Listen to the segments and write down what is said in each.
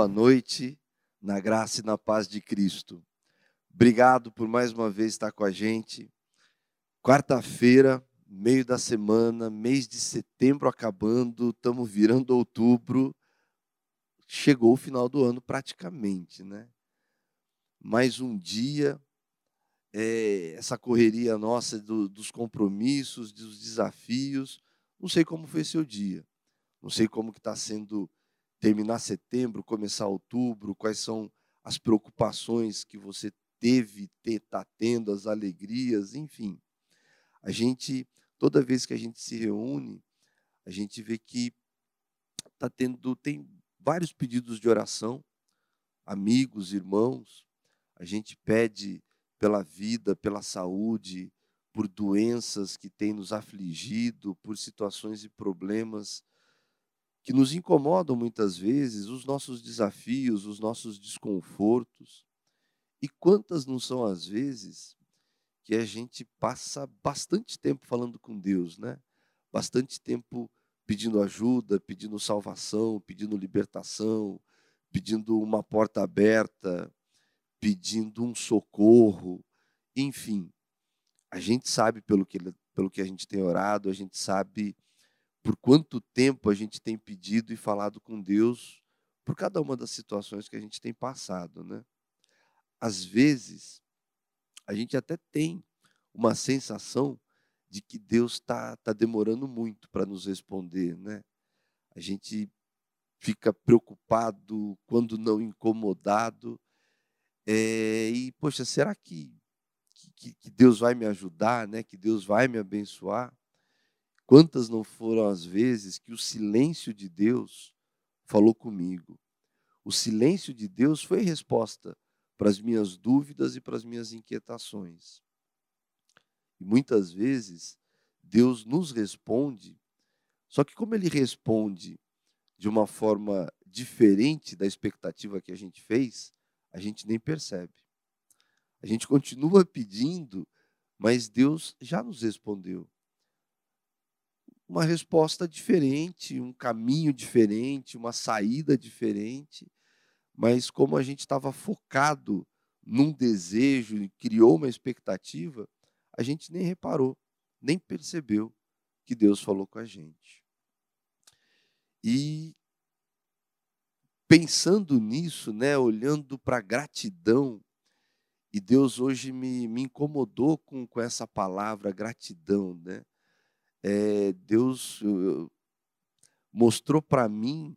Boa noite, na graça e na paz de Cristo. Obrigado por mais uma vez estar com a gente. Quarta-feira, meio da semana, mês de setembro acabando, estamos virando outubro. Chegou o final do ano praticamente, né? Mais um dia, é, essa correria nossa do, dos compromissos, dos desafios. Não sei como foi seu dia, não sei como que está sendo terminar setembro, começar outubro, quais são as preocupações que você teve, está tendo, as alegrias, enfim. A gente, toda vez que a gente se reúne, a gente vê que tá tendo, tem vários pedidos de oração, amigos, irmãos, a gente pede pela vida, pela saúde, por doenças que têm nos afligido, por situações e problemas que nos incomodam muitas vezes, os nossos desafios, os nossos desconfortos. E quantas não são as vezes que a gente passa bastante tempo falando com Deus, né? Bastante tempo pedindo ajuda, pedindo salvação, pedindo libertação, pedindo uma porta aberta, pedindo um socorro, enfim. A gente sabe pelo que, pelo que a gente tem orado, a gente sabe por quanto tempo a gente tem pedido e falado com Deus por cada uma das situações que a gente tem passado, né? Às vezes, a gente até tem uma sensação de que Deus está tá demorando muito para nos responder, né? A gente fica preocupado, quando não incomodado, é, e poxa, será que, que, que Deus vai me ajudar, né? Que Deus vai me abençoar? Quantas não foram as vezes que o silêncio de Deus falou comigo? O silêncio de Deus foi resposta para as minhas dúvidas e para as minhas inquietações. E muitas vezes Deus nos responde, só que como ele responde de uma forma diferente da expectativa que a gente fez, a gente nem percebe. A gente continua pedindo, mas Deus já nos respondeu uma resposta diferente, um caminho diferente, uma saída diferente. Mas como a gente estava focado num desejo e criou uma expectativa, a gente nem reparou, nem percebeu que Deus falou com a gente. E pensando nisso, né, olhando para a gratidão, e Deus hoje me, me incomodou com, com essa palavra gratidão, né? É, Deus mostrou para mim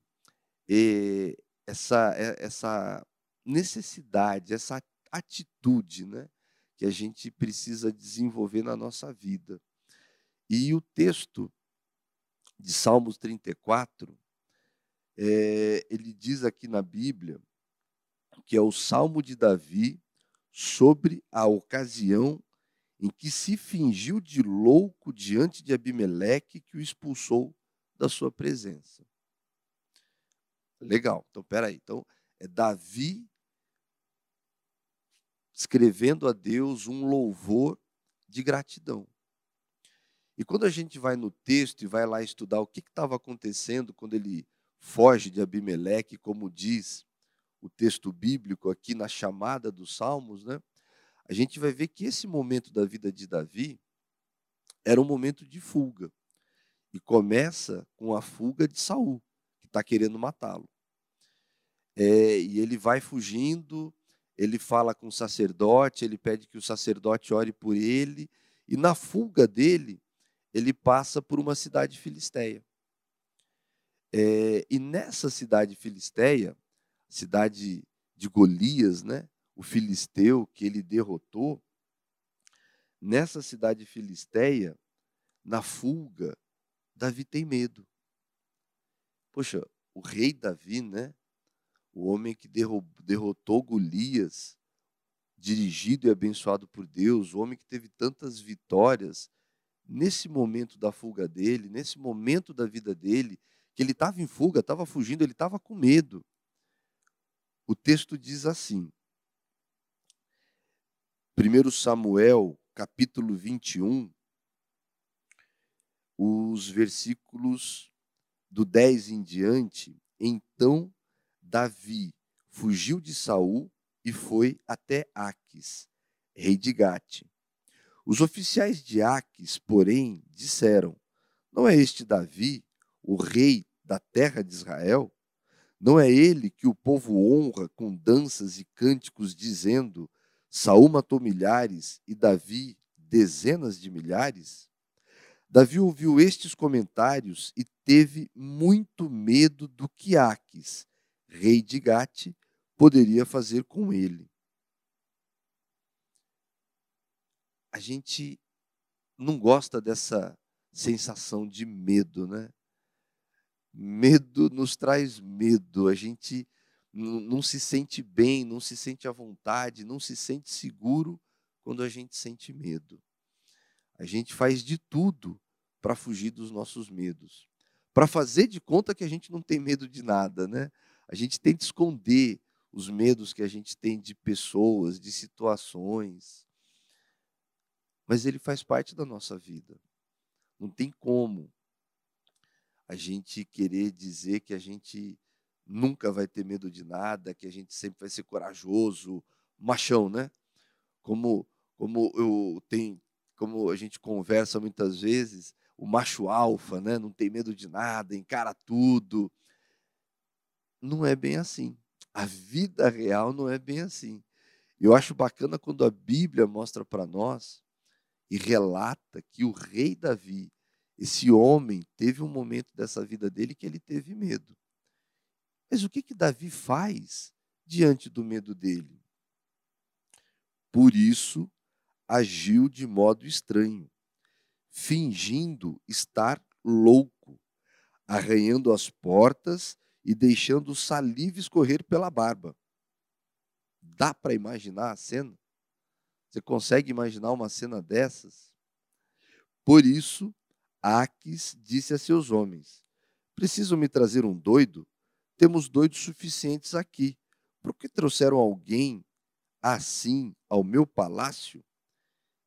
é, essa, é, essa necessidade, essa atitude né, que a gente precisa desenvolver na nossa vida. E o texto de Salmos 34, é, ele diz aqui na Bíblia que é o Salmo de Davi sobre a ocasião em que se fingiu de louco diante de Abimeleque, que o expulsou da sua presença. Legal. Então, peraí. Então, é Davi escrevendo a Deus um louvor de gratidão. E quando a gente vai no texto e vai lá estudar o que estava acontecendo quando ele foge de Abimeleque, como diz o texto bíblico aqui na chamada dos Salmos, né? A gente vai ver que esse momento da vida de Davi era um momento de fuga. E começa com a fuga de Saul, que está querendo matá-lo. É, e ele vai fugindo, ele fala com o sacerdote, ele pede que o sacerdote ore por ele, e na fuga dele, ele passa por uma cidade filisteia. É, e nessa cidade filisteia, cidade de Golias, né? O filisteu que ele derrotou, nessa cidade filisteia, na fuga, Davi tem medo. Poxa, o rei Davi, né? O homem que derrotou Golias, dirigido e abençoado por Deus, o homem que teve tantas vitórias, nesse momento da fuga dele, nesse momento da vida dele, que ele estava em fuga, estava fugindo, ele estava com medo. O texto diz assim: 1 Samuel, capítulo 21, os versículos do 10 em diante, então Davi fugiu de Saul e foi até Aques, rei de Gate. Os oficiais de Aques, porém, disseram: Não é este Davi, o rei da terra de Israel? Não é ele que o povo honra com danças e cânticos, dizendo: Saul matou milhares e Davi dezenas de milhares? Davi ouviu estes comentários e teve muito medo do que Aques, rei de Gate, poderia fazer com ele. A gente não gosta dessa sensação de medo, né? Medo nos traz medo, a gente não se sente bem, não se sente à vontade, não se sente seguro quando a gente sente medo. A gente faz de tudo para fugir dos nossos medos, para fazer de conta que a gente não tem medo de nada, né? A gente tenta esconder os medos que a gente tem de pessoas, de situações. Mas ele faz parte da nossa vida. Não tem como a gente querer dizer que a gente nunca vai ter medo de nada, que a gente sempre vai ser corajoso, machão, né? Como como eu tenho, como a gente conversa muitas vezes, o macho alfa, né? Não tem medo de nada, encara tudo. Não é bem assim. A vida real não é bem assim. Eu acho bacana quando a Bíblia mostra para nós e relata que o rei Davi, esse homem, teve um momento dessa vida dele que ele teve medo. Mas o que que Davi faz diante do medo dele? Por isso agiu de modo estranho, fingindo estar louco, arranhando as portas e deixando saliva escorrer pela barba. Dá para imaginar a cena? Você consegue imaginar uma cena dessas? Por isso, Aques disse a seus homens: Precisam me trazer um doido? Temos doidos suficientes aqui. Por que trouxeram alguém assim ao meu palácio?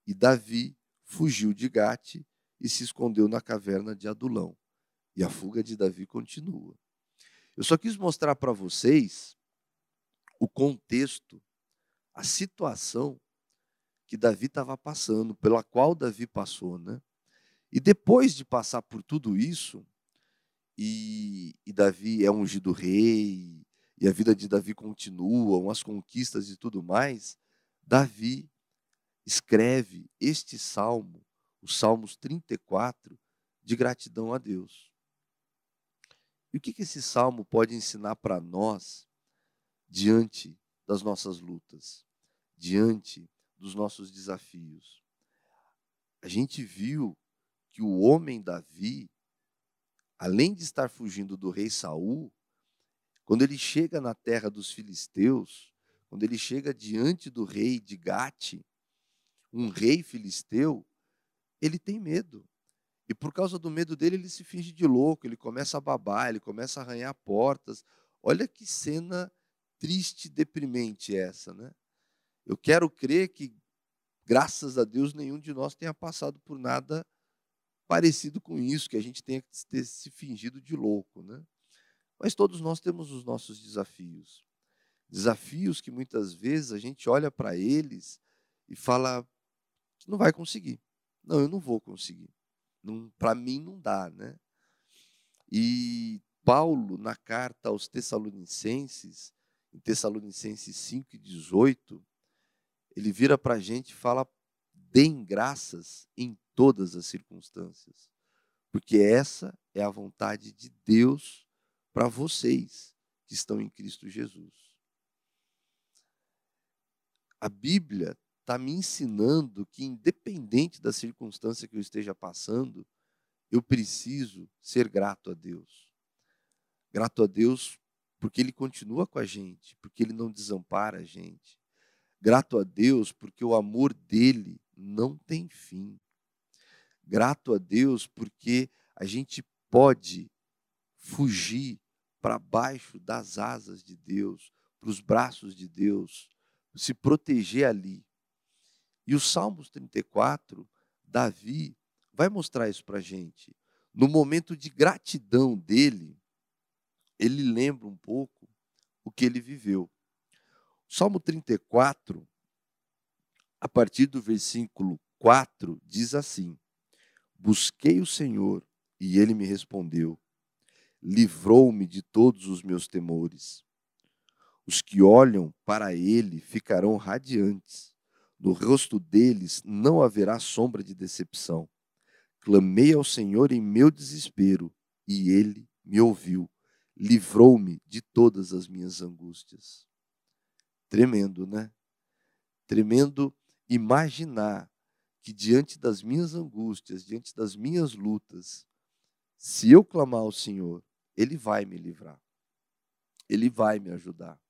E Davi fugiu de Gate e se escondeu na caverna de Adulão. E a fuga de Davi continua. Eu só quis mostrar para vocês o contexto, a situação que Davi estava passando, pela qual Davi passou, né? E depois de passar por tudo isso, e, e Davi é ungido rei, e a vida de Davi continua, as conquistas e tudo mais, Davi escreve este salmo, os Salmos 34, de gratidão a Deus. E o que, esse salmo pode ensinar para nós diante das nossas lutas, diante dos nossos desafios? A gente viu que o homem Davi, além de estar fugindo do rei Saul, quando ele chega na terra dos filisteus, quando ele chega diante do rei de Gate, um rei filisteu, ele tem medo. E por causa do medo dele, ele se finge de louco, ele começa a babar, ele começa a arranhar portas. Olha que cena triste, deprimente essa, né? Eu quero crer que, graças a Deus, nenhum de nós tenha passado por nada parecido com isso, que a gente tenha que ter se fingido de louco, né? Mas todos nós temos os nossos desafios. Desafios que muitas vezes a gente olha para eles e fala não vai conseguir. Não, eu não vou conseguir. Para mim não dá, né? E Paulo, na carta aos Tessalonicenses, em Tessalonicenses 5 e 18, ele vira para a gente e fala: deem graças em todas as circunstâncias, porque essa é a vontade de Deus para vocês que estão em Cristo Jesus. A Bíblia está me ensinando que, independente da circunstância que eu esteja passando, eu preciso ser grato a Deus. Grato a Deus porque Ele continua com a gente, porque Ele não desampara a gente. Grato a Deus porque o amor dele não tem fim. Grato a Deus porque a gente pode fugir para baixo das asas de Deus, para os braços de Deus, se proteger ali. E o Salmos 34, Davi vai mostrar isso para a gente. No momento de gratidão dele, ele lembra um pouco o que ele viveu. Salmo 34, a partir do versículo 4, diz assim: Busquei o Senhor e ele me respondeu, livrou-me de todos os meus temores. Os que olham para ele ficarão radiantes, no rosto deles não haverá sombra de decepção. Clamei ao Senhor em meu desespero, e ele me ouviu, livrou-me de todas as minhas angústias. Tremendo, né? Tremendo imaginar que diante das minhas angústias, diante das minhas lutas, se eu clamar ao Senhor, Ele vai me livrar. Ele vai me ajudar.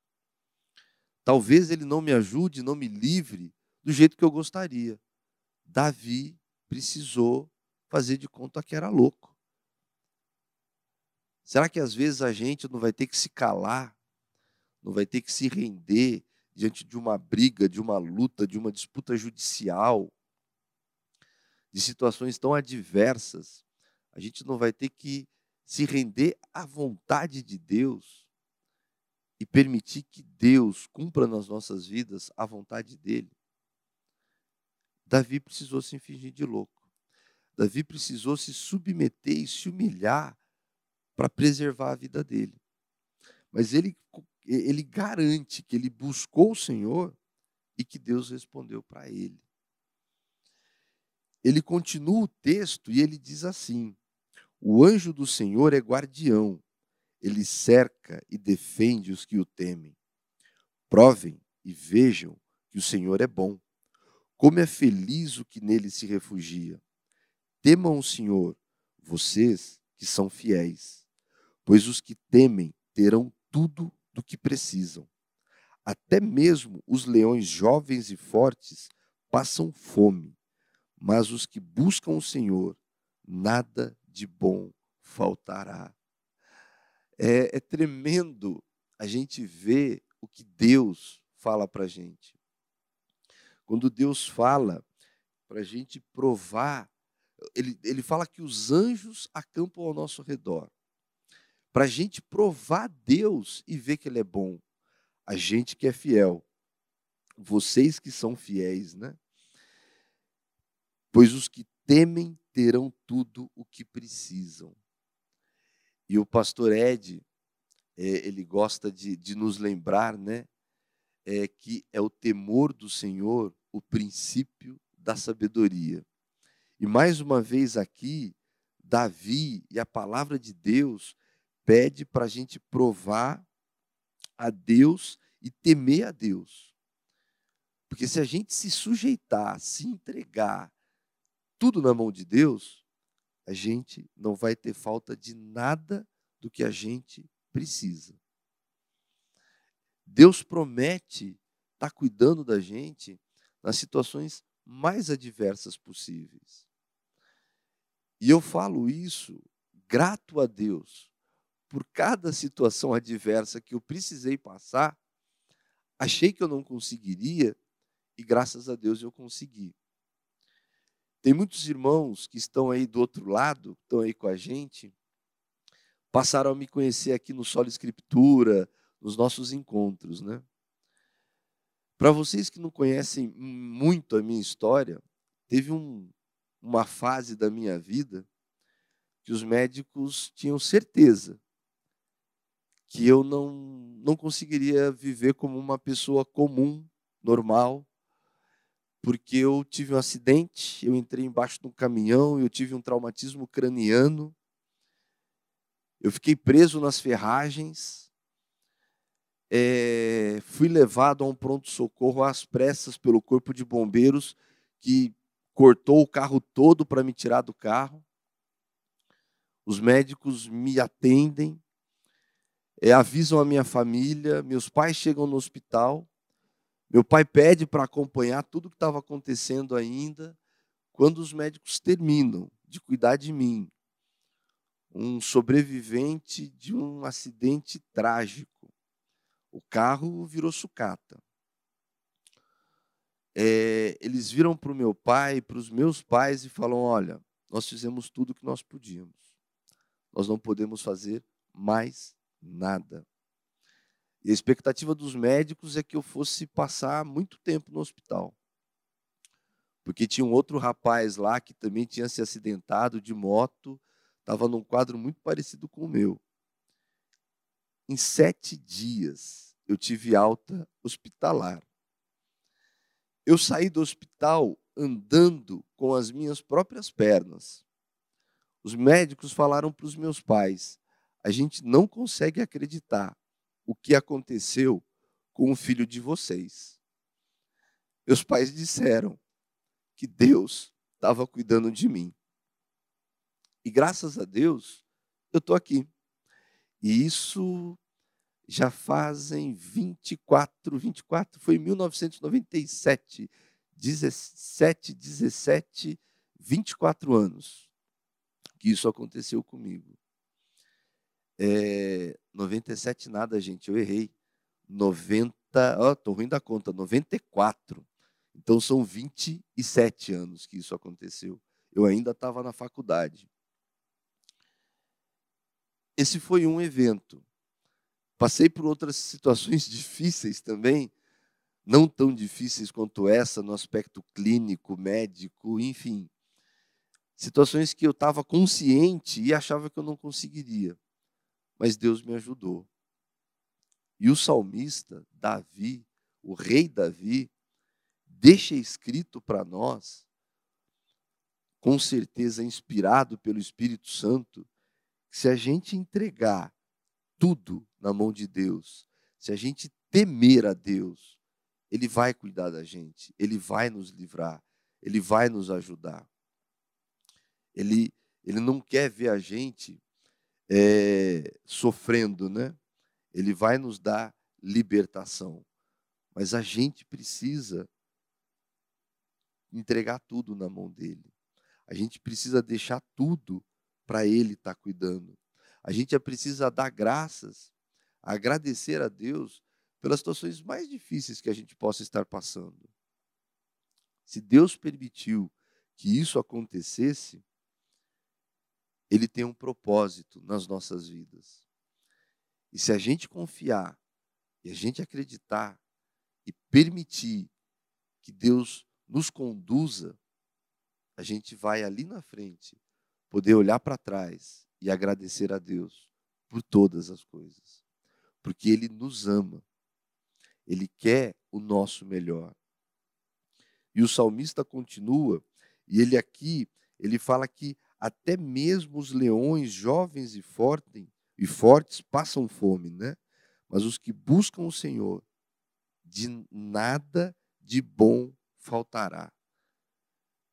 Talvez Ele não me ajude, não me livre do jeito que eu gostaria. Davi precisou fazer de conta que era louco. Será que às vezes a gente não vai ter que se calar, não vai ter que se render diante de uma briga, de uma luta, de uma disputa judicial, de situações tão adversas? A gente não vai ter que se render à vontade de Deus e permitir que Deus cumpra nas nossas vidas a vontade dele. Davi precisou se fingir de louco. Davi precisou se submeter e se humilhar para preservar a vida dele. Mas ele, ele garante que ele buscou o Senhor e que Deus respondeu para ele. Ele continua o texto e ele diz assim: O anjo do Senhor é guardião, ele cerca e defende os que o temem. Provem e vejam que o Senhor é bom. Como é feliz o que nele se refugia. Temam o Senhor, vocês que são fiéis pois os que temem terão tudo do que precisam. Até mesmo os leões jovens e fortes passam fome, mas os que buscam o Senhor, nada de bom faltará. É, é tremendo a gente ver o que Deus fala para a gente. Quando Deus fala para a gente provar, ele, ele fala que os anjos acampam ao nosso redor para a gente provar Deus e ver que Ele é bom. A gente que é fiel. Vocês que são fiéis, né? Pois os que temem terão tudo o que precisam. E o pastor Ed, é, ele gosta de, de nos lembrar, né? É, que é o temor do Senhor o princípio da sabedoria. E mais uma vez aqui, Davi e a palavra de Deus pede para a gente provar a Deus e temer a Deus. Porque se a gente se sujeitar, se entregar tudo na mão de Deus, a gente não vai ter falta de nada do que a gente precisa. Deus promete estar tá cuidando da gente nas situações mais adversas possíveis. E eu falo isso grato a Deus, por cada situação adversa que eu precisei passar, achei que eu não conseguiria e graças a Deus eu consegui. Tem muitos irmãos que estão aí do outro lado, estão aí com a gente, passaram a me conhecer aqui no Solo Escritura, nos nossos encontros, né? Para vocês que não conhecem muito a minha história, teve um, uma fase da minha vida que os médicos tinham certeza que eu não, não conseguiria viver como uma pessoa comum, normal, porque eu tive um acidente, eu entrei embaixo de um caminhão, eu tive um traumatismo craniano, eu fiquei preso nas ferragens, é, fui levado a um pronto-socorro às pressas pelo corpo de bombeiros, que cortou o carro todo para me tirar do carro. Os médicos me atendem, é, avisam a minha família, meus pais chegam no hospital, meu pai pede para acompanhar tudo o que estava acontecendo ainda, quando os médicos terminam de cuidar de mim, um sobrevivente de um acidente trágico. O carro virou sucata. É, eles viram para o meu pai, para os meus pais e falam: Olha, nós fizemos tudo o que nós podíamos. Nós não podemos fazer mais nada. E a expectativa dos médicos é que eu fosse passar muito tempo no hospital. Porque tinha um outro rapaz lá que também tinha se acidentado de moto, estava num quadro muito parecido com o meu. Em sete dias, eu tive alta hospitalar. Eu saí do hospital andando com as minhas próprias pernas. Os médicos falaram para os meus pais: a gente não consegue acreditar o que aconteceu com o filho de vocês. Meus pais disseram que Deus estava cuidando de mim. E graças a Deus, eu estou aqui. E isso já fazem 24, 24, foi em 1997, 17, 17, 24 anos que isso aconteceu comigo. É, 97 nada, gente, eu errei. 90, ó, tô ruim da conta, 94. Então são 27 anos que isso aconteceu. Eu ainda estava na faculdade. Esse foi um evento. Passei por outras situações difíceis também, não tão difíceis quanto essa no aspecto clínico, médico, enfim. Situações que eu estava consciente e achava que eu não conseguiria mas Deus me ajudou. E o salmista, Davi, o rei Davi, deixa escrito para nós, com certeza inspirado pelo Espírito Santo, que se a gente entregar tudo na mão de Deus, se a gente temer a Deus, Ele vai cuidar da gente, Ele vai nos livrar, Ele vai nos ajudar. Ele, ele não quer ver a gente é, sofrendo, né? Ele vai nos dar libertação. Mas a gente precisa entregar tudo na mão dele. A gente precisa deixar tudo para ele estar tá cuidando. A gente precisa dar graças, agradecer a Deus pelas situações mais difíceis que a gente possa estar passando. Se Deus permitiu que isso acontecesse, ele tem um propósito nas nossas vidas. E se a gente confiar, e a gente acreditar, e permitir que Deus nos conduza, a gente vai ali na frente poder olhar para trás e agradecer a Deus por todas as coisas. Porque Ele nos ama, Ele quer o nosso melhor. E o salmista continua, e ele aqui, ele fala que até mesmo os leões jovens e fortes, e fortes passam fome, né? Mas os que buscam o Senhor, de nada de bom faltará.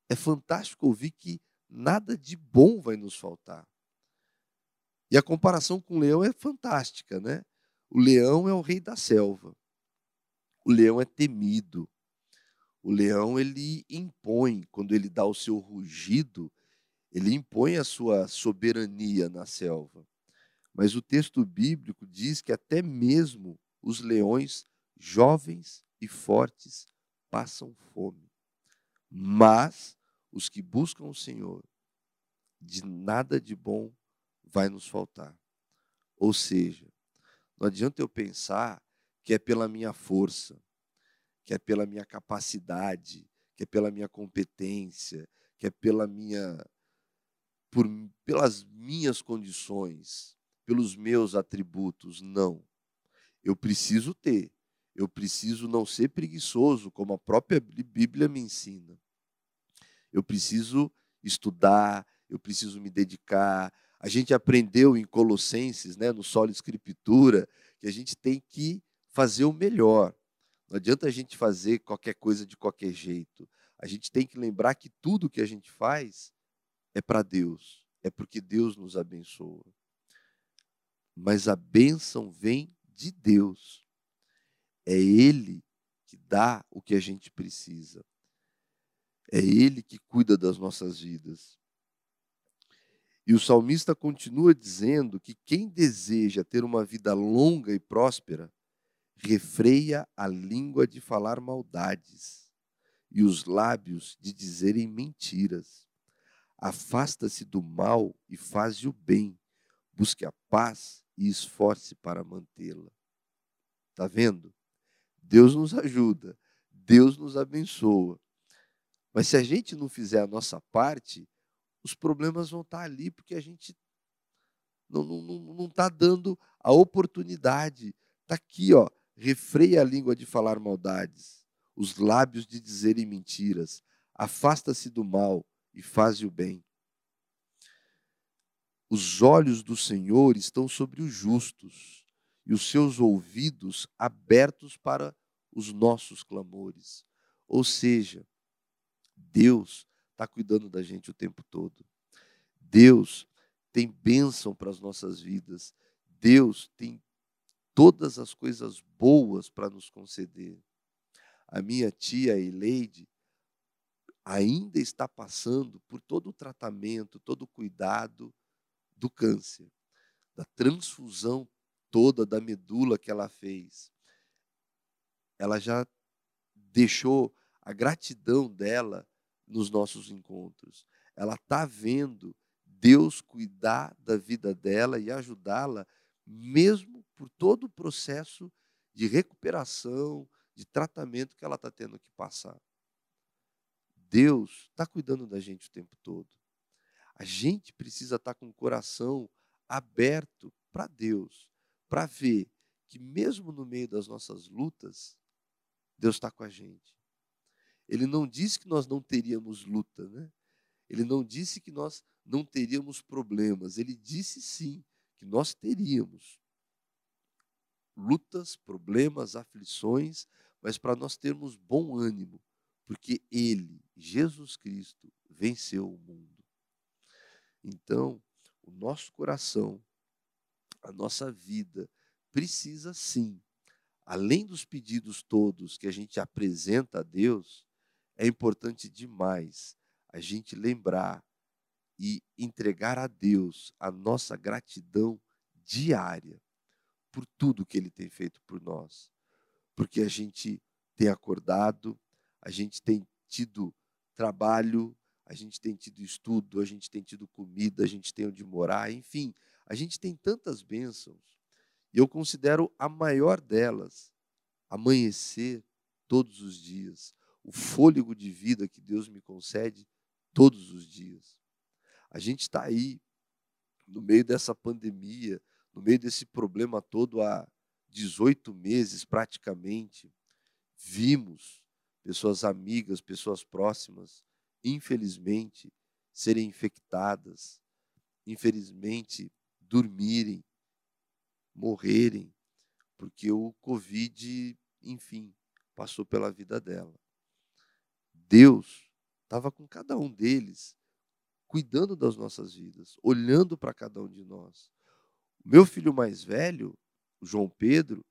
É fantástico ouvir que nada de bom vai nos faltar. E a comparação com o leão é fantástica, né? O leão é o rei da selva. O leão é temido. O leão ele impõe, quando ele dá o seu rugido, ele impõe a sua soberania na selva. Mas o texto bíblico diz que até mesmo os leões jovens e fortes passam fome. Mas os que buscam o Senhor, de nada de bom vai nos faltar. Ou seja, não adianta eu pensar que é pela minha força, que é pela minha capacidade, que é pela minha competência, que é pela minha por, pelas minhas condições, pelos meus atributos. Não. Eu preciso ter. Eu preciso não ser preguiçoso, como a própria Bíblia me ensina. Eu preciso estudar, eu preciso me dedicar. A gente aprendeu em Colossenses, né, no Solo Escritura, que a gente tem que fazer o melhor. Não adianta a gente fazer qualquer coisa de qualquer jeito. A gente tem que lembrar que tudo que a gente faz é para Deus, é porque Deus nos abençoa. Mas a bênção vem de Deus. É Ele que dá o que a gente precisa. É Ele que cuida das nossas vidas. E o salmista continua dizendo que quem deseja ter uma vida longa e próspera, refreia a língua de falar maldades e os lábios de dizerem mentiras. Afasta-se do mal e faz o bem. Busque a paz e esforce para mantê-la. Tá vendo? Deus nos ajuda, Deus nos abençoa. Mas se a gente não fizer a nossa parte, os problemas vão estar ali porque a gente não está não, não, não tá dando a oportunidade. Está aqui, ó, refreia a língua de falar maldades, os lábios de dizerem mentiras, afasta-se do mal e faze o bem. Os olhos do Senhor estão sobre os justos e os seus ouvidos abertos para os nossos clamores. Ou seja, Deus está cuidando da gente o tempo todo. Deus tem bênção para as nossas vidas. Deus tem todas as coisas boas para nos conceder. A minha tia Eleide ainda está passando por todo o tratamento, todo o cuidado do câncer, da transfusão toda da medula que ela fez. Ela já deixou a gratidão dela nos nossos encontros. Ela está vendo Deus cuidar da vida dela e ajudá-la, mesmo por todo o processo de recuperação, de tratamento que ela está tendo que passar. Deus está cuidando da gente o tempo todo. A gente precisa estar tá com o coração aberto para Deus, para ver que mesmo no meio das nossas lutas, Deus está com a gente. Ele não disse que nós não teríamos luta, né? Ele não disse que nós não teríamos problemas. Ele disse sim que nós teríamos lutas, problemas, aflições, mas para nós termos bom ânimo, porque Ele, Jesus Cristo, venceu o mundo. Então, o nosso coração, a nossa vida, precisa sim, além dos pedidos todos que a gente apresenta a Deus, é importante demais a gente lembrar e entregar a Deus a nossa gratidão diária por tudo que Ele tem feito por nós. Porque a gente tem acordado, a gente tem tido trabalho, a gente tem tido estudo, a gente tem tido comida, a gente tem onde morar, enfim, a gente tem tantas bênçãos. E eu considero a maior delas amanhecer todos os dias, o fôlego de vida que Deus me concede todos os dias. A gente está aí, no meio dessa pandemia, no meio desse problema todo há 18 meses praticamente. Vimos pessoas amigas, pessoas próximas, infelizmente, serem infectadas, infelizmente, dormirem, morrerem, porque o Covid, enfim, passou pela vida dela. Deus estava com cada um deles, cuidando das nossas vidas, olhando para cada um de nós. Meu filho mais velho, João Pedro,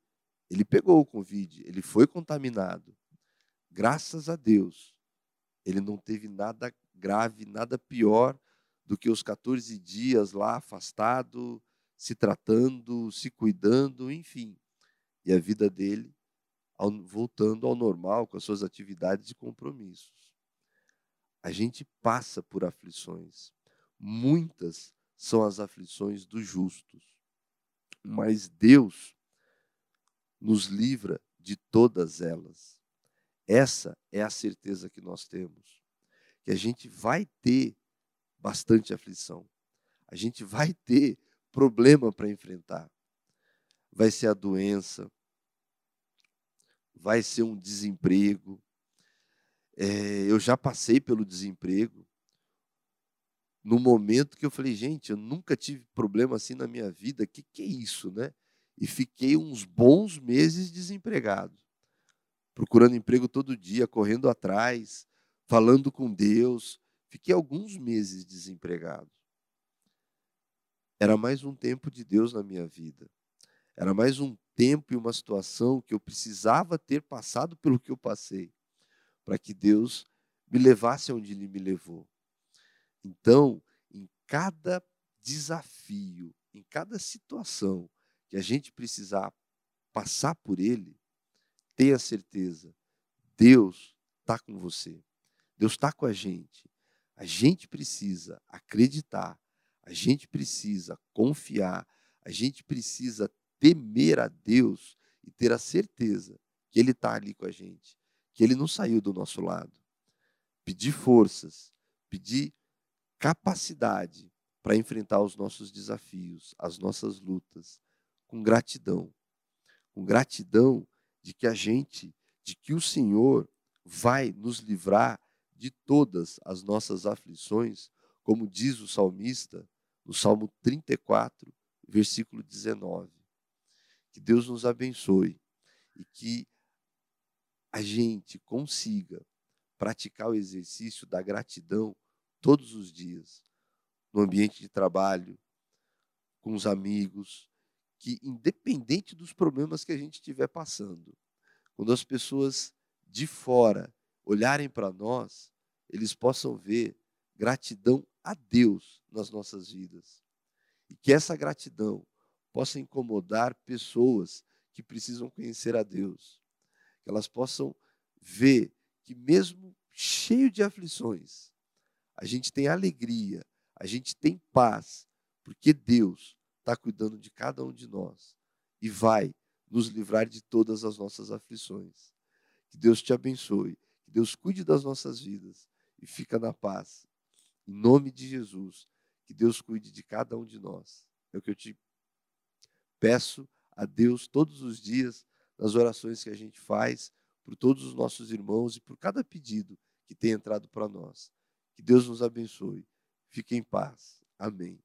ele pegou o Covid, ele foi contaminado graças a Deus, ele não teve nada grave, nada pior do que os 14 dias lá afastado, se tratando, se cuidando, enfim. E a vida dele voltando ao normal com as suas atividades e compromissos. A gente passa por aflições. Muitas são as aflições dos justos. Mas Deus nos livra de todas elas. Essa é a certeza que nós temos. Que a gente vai ter bastante aflição. A gente vai ter problema para enfrentar. Vai ser a doença, vai ser um desemprego. É, eu já passei pelo desemprego. No momento que eu falei, gente, eu nunca tive problema assim na minha vida, o que, que é isso, né? E fiquei uns bons meses desempregado procurando emprego todo dia, correndo atrás, falando com Deus. Fiquei alguns meses desempregado. Era mais um tempo de Deus na minha vida. Era mais um tempo e uma situação que eu precisava ter passado pelo que eu passei, para que Deus me levasse aonde Ele me levou. Então, em cada desafio, em cada situação que a gente precisar passar por ele, tenha certeza, Deus está com você. Deus está com a gente. A gente precisa acreditar, a gente precisa confiar, a gente precisa temer a Deus e ter a certeza que Ele está ali com a gente, que Ele não saiu do nosso lado. Pedir forças, pedir capacidade para enfrentar os nossos desafios, as nossas lutas, com gratidão. Com gratidão de que a gente, de que o Senhor vai nos livrar de todas as nossas aflições, como diz o salmista no Salmo 34, versículo 19. Que Deus nos abençoe e que a gente consiga praticar o exercício da gratidão todos os dias, no ambiente de trabalho, com os amigos, que independente dos problemas que a gente estiver passando, quando as pessoas de fora olharem para nós, eles possam ver gratidão a Deus nas nossas vidas. E que essa gratidão possa incomodar pessoas que precisam conhecer a Deus. Que elas possam ver que, mesmo cheio de aflições, a gente tem alegria, a gente tem paz, porque Deus está cuidando de cada um de nós e vai nos livrar de todas as nossas aflições. Que Deus te abençoe, que Deus cuide das nossas vidas e fica na paz. Em nome de Jesus, que Deus cuide de cada um de nós. É o que eu te peço a Deus todos os dias, nas orações que a gente faz, por todos os nossos irmãos e por cada pedido que tem entrado para nós. Que Deus nos abençoe. Fique em paz. Amém.